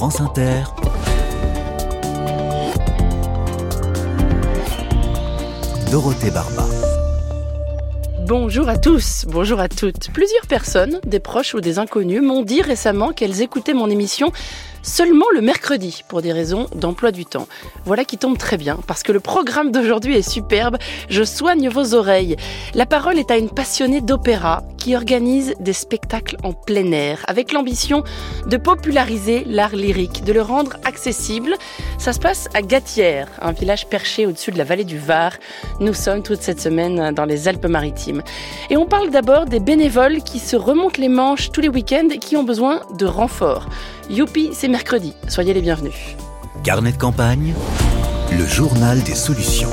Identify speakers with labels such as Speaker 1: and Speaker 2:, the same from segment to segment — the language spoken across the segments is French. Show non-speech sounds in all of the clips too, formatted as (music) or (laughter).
Speaker 1: France Inter, Dorothée Barba.
Speaker 2: Bonjour à tous, bonjour à toutes. Plusieurs personnes, des proches ou des inconnus, m'ont dit récemment qu'elles écoutaient mon émission seulement le mercredi pour des raisons d'emploi du temps. Voilà qui tombe très bien parce que le programme d'aujourd'hui est superbe. Je soigne vos oreilles. La parole est à une passionnée d'opéra qui organise des spectacles en plein air avec l'ambition de populariser l'art lyrique, de le rendre accessible. Ça se passe à Gatière, un village perché au-dessus de la vallée du Var. Nous sommes toute cette semaine dans les Alpes-Maritimes. Et on parle d'abord des bénévoles qui se remontent les manches tous les week-ends et qui ont besoin de renforts. Youpi, c'est mercredi. Soyez les bienvenus.
Speaker 1: Carnet de campagne, le journal des solutions.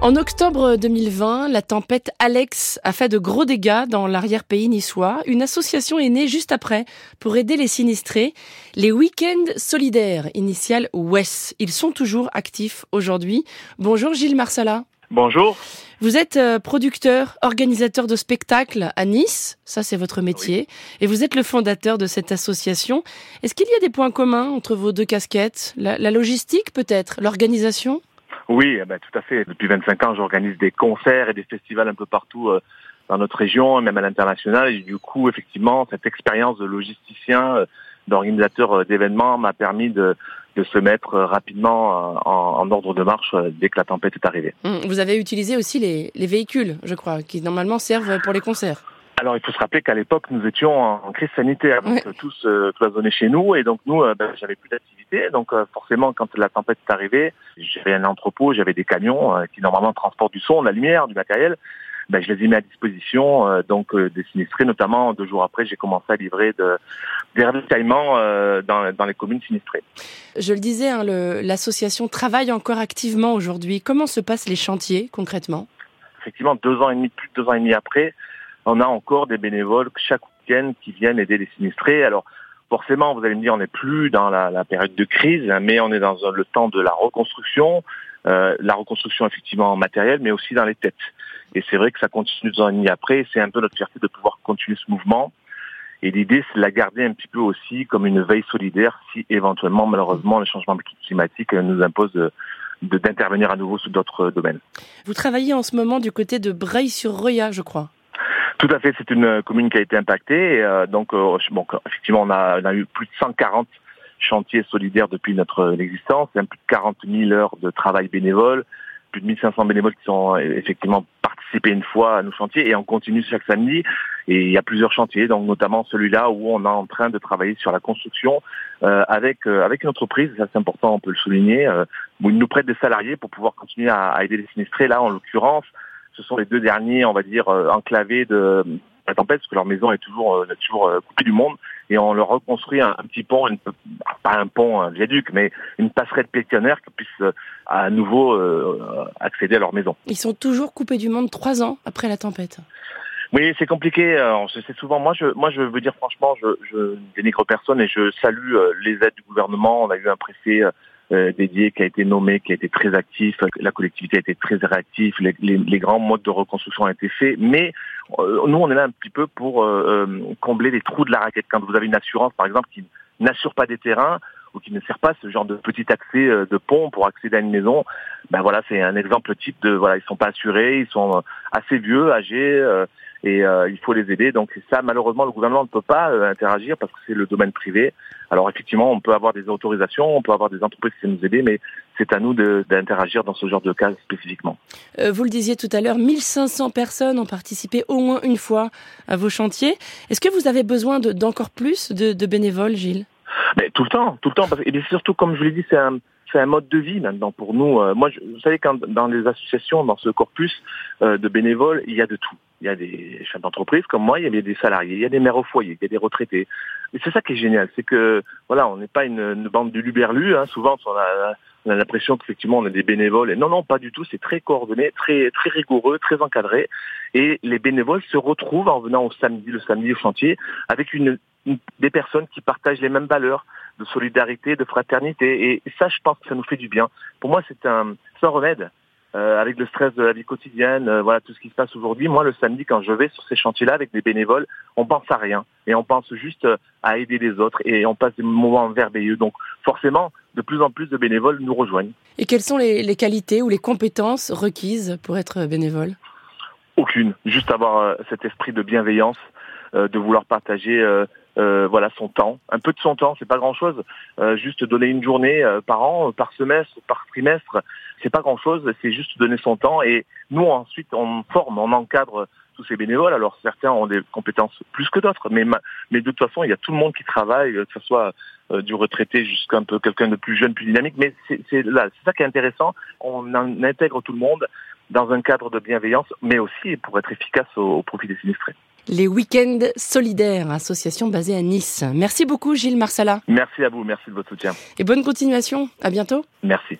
Speaker 2: En octobre 2020, la tempête Alex a fait de gros dégâts dans l'arrière-pays niçois. Une association est née juste après pour aider les sinistrés. Les Week-ends solidaires, initiales WES. Ils sont toujours actifs aujourd'hui. Bonjour Gilles Marsala.
Speaker 3: Bonjour.
Speaker 2: Vous êtes euh, producteur, organisateur de spectacles à Nice, ça c'est votre métier, et vous êtes le fondateur de cette association. Est-ce qu'il y a des points communs entre vos deux casquettes? La, logistique peut-être, l'organisation?
Speaker 3: Oui, eh ben, tout à fait. Depuis 25 ans, j'organise des concerts et des festivals un peu partout euh, dans notre région, même à l'international. Et du coup, effectivement, cette expérience de logisticien, euh, d'organisateur d'événements m'a permis de de se mettre euh, rapidement euh, en, ordre de marche euh, dès que la tempête est arrivée.
Speaker 2: Hum, vous avez utilisé aussi les, véhicules, je crois, qui normalement servent pour les concerts.
Speaker 3: Alors, il faut se rappeler qu'à l'époque, nous étions en crise sanitaire, donc tous cloisonnés chez nous, et donc nous, ben, j'avais plus d'activité. Donc, forcément, quand la tempête est arrivée, j'avais un entrepôt, j'avais des camions qui normalement transportent du son, de la lumière, du matériel ben, je les ai mis à disposition euh, donc euh, des sinistrés. Notamment deux jours après, j'ai commencé à livrer de, des ravitaillements euh, dans, dans les communes sinistrées.
Speaker 2: Je le disais, hein, l'association travaille encore activement aujourd'hui. Comment se passent les chantiers concrètement?
Speaker 3: Effectivement, deux ans et demi, plus de deux ans et demi après, on a encore des bénévoles chaque week-end qui viennent aider les sinistrés. Alors forcément, vous allez me dire, on n'est plus dans la, période de crise, mais on est dans le temps de la reconstruction, euh, la reconstruction effectivement en matériel, mais aussi dans les têtes. Et c'est vrai que ça continue deux ans et après. C'est un peu notre fierté de pouvoir continuer ce mouvement. Et l'idée, c'est de la garder un petit peu aussi comme une veille solidaire si éventuellement, malheureusement, le changement climatique nous impose d'intervenir à nouveau sous d'autres domaines.
Speaker 2: Vous travaillez en ce moment du côté de Breil-sur-Roya, je crois.
Speaker 3: Tout à fait, c'est une commune qui a été impactée. Euh, donc, euh, bon, effectivement, on a, on a, eu plus de 140 chantiers solidaires depuis notre existence, plus de 40 000 heures de travail bénévole, plus de 1500 bénévoles qui sont euh, effectivement participés une fois à nos chantiers et on continue chaque samedi. Et il y a plusieurs chantiers, donc notamment celui-là où on est en train de travailler sur la construction euh, avec euh, avec une entreprise, ça c'est important, on peut le souligner, où ils nous prêtent des salariés pour pouvoir continuer à, à aider les sinistrés. Là, en l'occurrence, ce sont les deux derniers, on va dire, enclavés de la tempête, parce que leur maison est toujours, toujours coupée du monde et on leur reconstruit un, petit pont, une, pas un pont, un viaduc, mais une passerelle pétionnaire qui puisse euh, à nouveau euh, accéder à leur maison.
Speaker 2: Ils sont toujours coupés du monde trois ans après la tempête.
Speaker 3: Oui, c'est compliqué. C'est souvent moi. Je, moi, je veux dire franchement, je, je dénigre personne et je salue euh, les aides du gouvernement. On a eu un préfet dédié qui a été nommé, qui a été très actif. La collectivité a été très réactive. Les, les, les grands modes de reconstruction ont été faits. Mais nous, on est là un petit peu pour combler les trous de la raquette. Quand vous avez une assurance, par exemple, qui n'assure pas des terrains ou qui ne sert pas ce genre de petit accès euh, de pont pour accéder à une maison, ben voilà, c'est un exemple type de voilà, ils sont pas assurés, ils sont euh, assez vieux, âgés euh, et il faut les aider. Donc ça, malheureusement, le gouvernement ne peut pas interagir parce que c'est le domaine privé. Alors effectivement, on peut avoir des autorisations, on peut avoir des entreprises qui nous aider, mais c'est à nous d'interagir dans ce genre de cas spécifiquement.
Speaker 2: vous le disiez tout à l'heure, 1500 personnes ont participé au moins une fois à vos chantiers. Est-ce que vous avez besoin d'encore plus de, de bénévoles, Gilles?
Speaker 3: Mais tout le temps, tout le temps. Parce, et surtout, comme je vous l'ai dit, c'est un, c'est un mode de vie maintenant pour nous. Euh, moi, je, vous savez, quand dans les associations, dans ce corpus euh, de bénévoles, il y a de tout. Il y a des chefs d'entreprise comme moi, il y a des salariés, il y a des mères au foyer, il y a des retraités. Et c'est ça qui est génial, c'est que voilà, on n'est pas une, bande de luberlus. Hein. Souvent, on a, on a l'impression qu'effectivement on est des bénévoles. Non, non, pas du tout. C'est très coordonné, très très rigoureux, très encadré. Et les bénévoles se retrouvent en venant au samedi, le samedi au chantier, avec une des personnes qui partagent les mêmes valeurs de solidarité, de fraternité. Et ça, je pense que ça nous fait du bien. Pour moi, c'est un, un remède. Euh, avec le stress de la vie quotidienne, euh, voilà tout ce qui se passe aujourd'hui. Moi, le samedi, quand je vais sur ces chantiers-là avec des bénévoles, on pense à rien et on pense juste euh, à aider les autres et on passe des moments merveilleux. Donc, forcément, de plus en plus de bénévoles nous rejoignent.
Speaker 2: Et quelles sont les, les qualités ou les compétences requises pour être bénévole?
Speaker 3: Aucune. Juste avoir cet esprit de bienveillance, de vouloir partager euh, voilà son temps, un peu de son temps, c'est pas grand chose. Euh, juste donner une journée euh, par an, par semestre, par trimestre, c'est pas grand chose. C'est juste donner son temps et nous ensuite on forme, on encadre tous ces bénévoles. Alors certains ont des compétences plus que d'autres, mais mais de toute façon il y a tout le monde qui travaille, que ce soit du retraité jusqu'à un peu quelqu'un de plus jeune, plus dynamique. Mais c'est là, c'est ça qui est intéressant. On intègre tout le monde dans un cadre de bienveillance, mais aussi pour être efficace au profit des sinistrés.
Speaker 2: Les Week-ends Solidaires, association basée à Nice. Merci beaucoup Gilles Marsala.
Speaker 3: Merci à vous, merci de votre soutien.
Speaker 2: Et bonne continuation, à bientôt.
Speaker 3: Merci.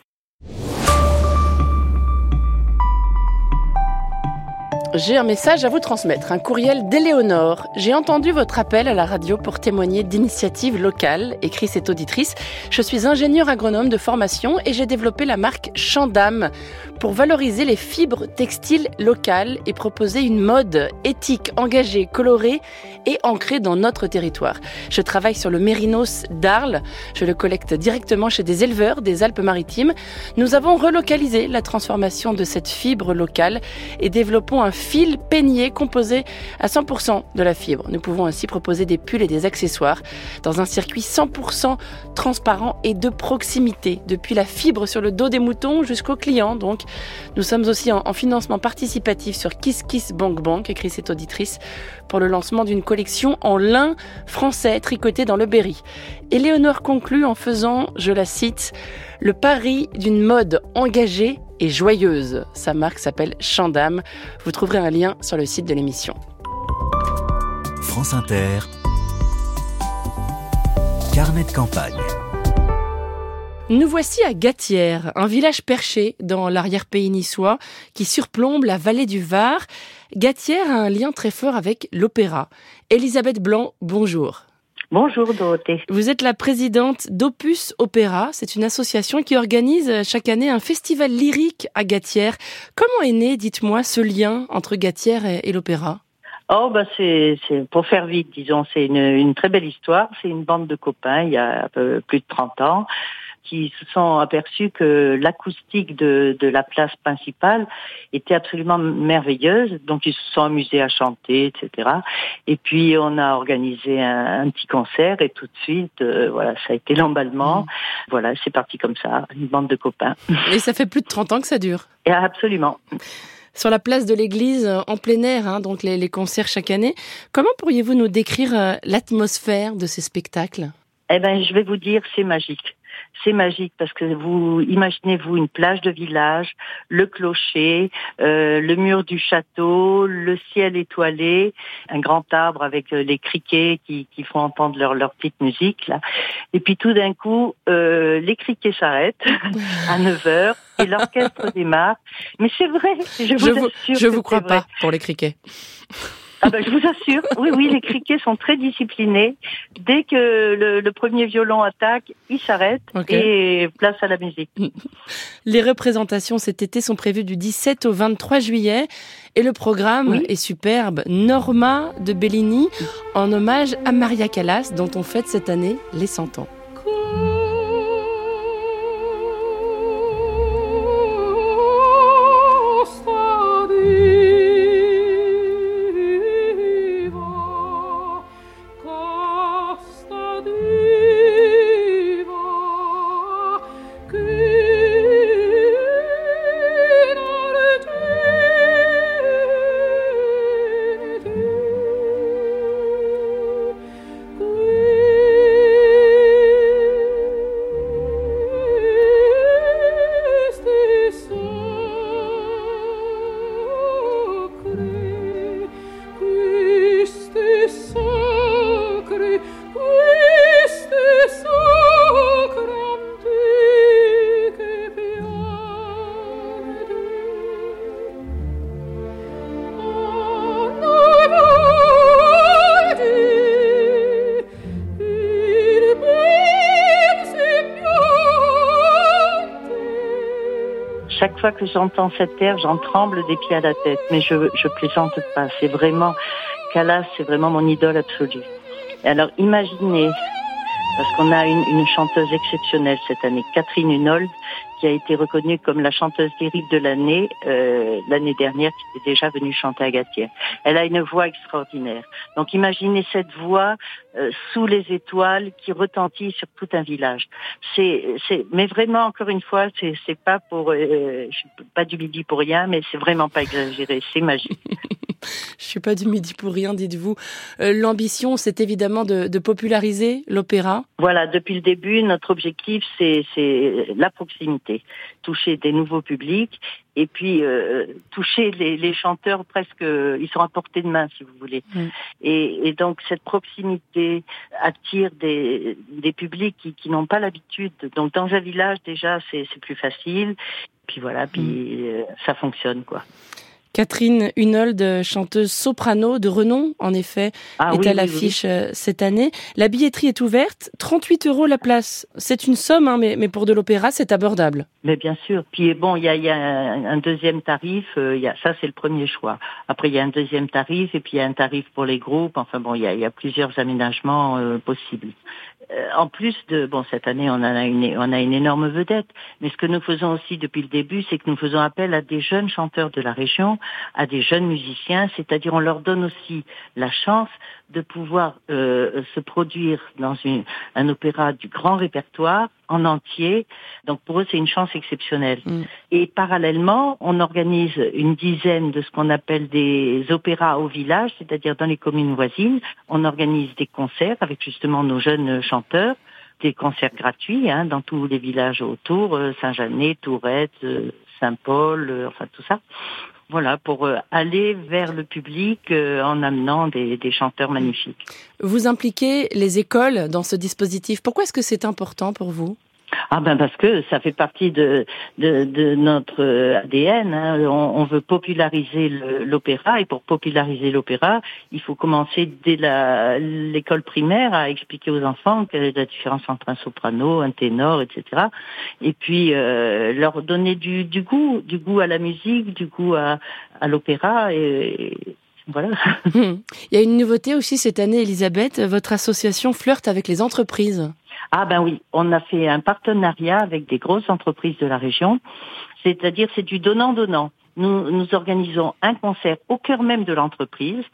Speaker 2: J'ai un message à vous transmettre, un courriel d'Éléonore. J'ai entendu votre appel à la radio pour témoigner d'initiatives locales, écrit cette auditrice. Je suis ingénieur agronome de formation et j'ai développé la marque Chandam pour valoriser les fibres textiles locales et proposer une mode éthique, engagée, colorée et ancrée dans notre territoire. Je travaille sur le mérinos d'Arles. Je le collecte directement chez des éleveurs des Alpes-Maritimes. Nous avons relocalisé la transformation de cette fibre locale et développons un fil peigné composé à 100% de la fibre. Nous pouvons ainsi proposer des pulls et des accessoires dans un circuit 100% transparent et de proximité, depuis la fibre sur le dos des moutons jusqu'au client. Donc, nous sommes aussi en, financement participatif sur Kiss Kiss Bank Bank, écrit cette auditrice, pour le lancement d'une collection en lin français tricoté dans le Berry. Éléonore conclut en faisant, je la cite, le pari d'une mode engagée et joyeuse. Sa marque s'appelle Chandam. Vous trouverez un lien sur le site de l'émission.
Speaker 1: France Inter. Carnet de campagne.
Speaker 2: Nous voici à Gatière, un village perché dans l'arrière-pays niçois qui surplombe la vallée du Var. Gatière a un lien très fort avec l'opéra. Elisabeth Blanc, bonjour.
Speaker 4: Bonjour Dorothée.
Speaker 2: Vous êtes la présidente d'Opus Opéra. C'est une association qui organise chaque année un festival lyrique à Gatière. Comment est né, dites-moi, ce lien entre Gatière et, l'opéra?
Speaker 4: Oh bah c'est pour faire vite, disons, c'est une, une, très belle histoire. C'est une bande de copains il y a un peu plus de 30 ans qui se sont aperçus que l'acoustique de, de, la place principale était absolument merveilleuse. Donc ils se sont amusés à chanter, etc. Et puis on a organisé un, petit concert et tout de suite, euh, voilà, ça a été l'emballement. Mmh. Voilà, c'est parti comme ça, une bande de copains.
Speaker 2: Et ça fait plus de 30 ans que ça dure.
Speaker 4: Et absolument
Speaker 2: sur la place de l'église en plein air, hein, donc les, les, concerts chaque année. Comment pourriez-vous nous décrire euh, l'atmosphère de ces spectacles?
Speaker 4: Eh ben, je vais vous dire, c'est magique c'est magique parce que vous imaginez-vous une plage de village, le clocher, euh, le mur du château, le ciel étoilé, un grand arbre avec euh, les criquets qui, qui font entendre leur, leur petite musique là. Et puis tout d'un coup, euh, les criquets s'arrêtent (laughs) à 9 heures et l'orchestre démarre. Mais c'est vrai, je vous,
Speaker 2: vous
Speaker 4: assure.
Speaker 2: Je vous crois pas pour les criquets.
Speaker 4: Ah ben, je vous assure, oui, oui, les criquets sont très disciplinés. Dès que le, premier violon attaque, ils s'arrêtent et place à la musique.
Speaker 2: Les représentations cet été sont prévues du 17 au 23 juillet et le programme est superbe. Norma de Bellini en hommage à Maria Callas dont on fête cette année les 100 ans.
Speaker 4: Chaque fois que j'entends cette air, j'en tremble des pieds à la tête. Mais je, je plaisante pas. C'est vraiment, Calas, c'est vraiment mon idole absolue. alors, imaginez, parce qu'on a une, une, chanteuse exceptionnelle cette année, Catherine Hunold, qui a été reconnue comme la chanteuse lyrique de l'année euh, l'année dernière, qui était déjà venue chanter à Gatière. Elle a une voix extraordinaire. Donc imaginez cette voix euh, sous les étoiles qui retentit sur tout un village. C'est, c'est, mais vraiment encore une fois, c'est, c'est pas pour, euh, je suis pas du midi pour rien, mais c'est vraiment pas exagéré. C'est magique. (laughs)
Speaker 2: Je suis pas du midi pour rien, dites-vous. Euh, L'ambition, c'est évidemment de, de populariser l'opéra.
Speaker 4: Voilà, depuis le début, notre objectif, c'est la proximité, toucher des nouveaux publics et puis euh, toucher les, les, chanteurs presque, ils sont à portée de main, si vous voulez. Mm. Et, et, donc cette proximité attire des, des publics qui, qui n'ont pas l'habitude. Donc dans un village déjà, c'est plus facile. Puis voilà, puis mm. euh, ça fonctionne quoi.
Speaker 2: Catherine Hunold, chanteuse soprano de renom, en effet,
Speaker 4: ah,
Speaker 2: est
Speaker 4: oui,
Speaker 2: à l'affiche oui, oui. cette année. La billetterie est ouverte, 38 euros la place. C'est une somme, hein, mais, mais, pour de l'opéra, c'est abordable.
Speaker 4: Mais bien sûr. Puis bon, il y a, y a, un deuxième tarif. Euh, y a, ça, c'est le premier choix. Après, il y a un deuxième tarif et puis il y a un tarif pour les groupes. Enfin bon, il y a, y a, plusieurs aménagements euh, possibles. Euh, en plus de bon, cette année, on a une, on a une énorme vedette. Mais ce que nous faisons aussi depuis le début, c'est que nous faisons appel à des jeunes chanteurs de la région à des jeunes musiciens, c'est-à-dire on leur donne aussi la chance de pouvoir euh, se produire dans une, un opéra du grand répertoire en entier. Donc pour eux, c'est une chance exceptionnelle. Mm. Et parallèlement, on organise une dizaine de ce qu'on appelle des opéras au village, c'est-à-dire dans les communes voisines. On organise des concerts avec justement nos jeunes chanteurs des concerts gratuits hein, dans tous les villages autour, euh, Saint-Janet, Tourette, euh, Saint-Paul, euh, enfin tout ça voilà, pour aller vers le public en amenant des, des, chanteurs magnifiques.
Speaker 2: Vous impliquez les écoles dans ce dispositif. Pourquoi est-ce que c'est important pour vous?
Speaker 4: Ah ben parce que ça fait partie de, de, de notre ADN. Hein. On, on, veut populariser l'opéra et pour populariser l'opéra, il faut commencer dès l'école primaire à expliquer aux enfants quelle est la différence entre un soprano, un ténor, etc. Et puis euh, leur donner du, du, goût, du goût à la musique, du goût à, à l'opéra et, voilà. (laughs)
Speaker 2: Il y a une nouveauté aussi cette année, Elisabeth. Votre association flirte avec les entreprises.
Speaker 4: Ah ben oui, on a fait un partenariat avec des grosses entreprises de la région, c'est-à-dire c'est du donnant-donnant. Nous, nous organisons un concert au cœur même de l'entreprise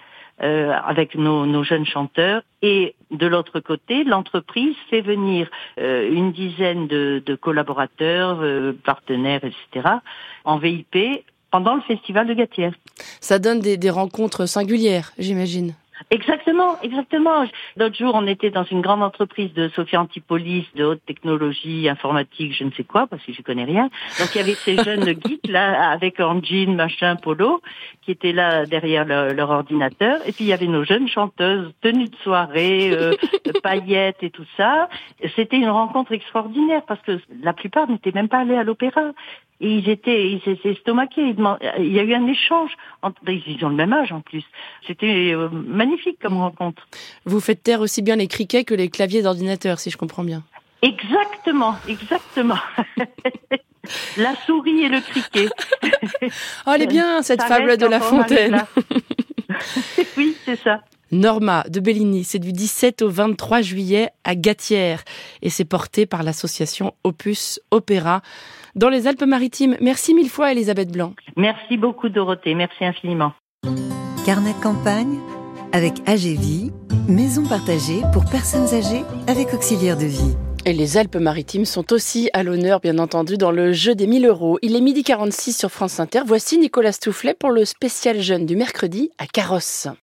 Speaker 4: euh, avec nos, nos, jeunes chanteurs et de l'autre côté, l'entreprise fait venir euh, une dizaine de, de collaborateurs, euh, partenaires, etc. en VIP pendant le festival de Gatière.
Speaker 2: Ça donne des, des rencontres singulières, j'imagine.
Speaker 4: Exactement, exactement. L'autre jour, on était dans une grande entreprise de Sophie Antipolis, de haute technologie, informatique, je ne sais quoi, parce que je connais rien. Donc il y avait ces (laughs) jeunes geeks là, avec en jean, machin, polo, qui étaient là derrière le, leur ordinateur. Et puis il y avait nos jeunes chanteuses, tenues de soirée, euh, (laughs) paillettes et tout ça. C'était une rencontre extraordinaire parce que la plupart n'étaient même pas allés à l'opéra et ils étaient, ils étaient estomaqués. Il y a eu un échange. Entre, ils ont le même âge en plus. C'était euh, magnifique comme rencontre.
Speaker 2: Vous faites taire aussi bien les criquets que les claviers d'ordinateur, si je comprends bien.
Speaker 4: Exactement, exactement. (laughs) la souris et le criquet.
Speaker 2: oh, elle est bien cette ça fable de La Fontaine. (laughs)
Speaker 4: oui, c'est ça.
Speaker 2: Norma de Bellini, c'est du 17 au 23 juillet à Gatière et c'est porté par l'association Opus Opéra dans les Alpes-Maritimes. Merci mille fois Elisabeth Blanc.
Speaker 4: Merci beaucoup Dorothée, merci infiniment.
Speaker 1: Carnet de campagne avec AGV, maison partagée pour personnes âgées avec auxiliaire de vie.
Speaker 2: Et les Alpes-Maritimes sont aussi à l'honneur, bien entendu, dans le jeu des 1000 euros. Il est midi 46 sur France Inter. Voici Nicolas Stoufflet pour le spécial jeune du mercredi à Carrosse.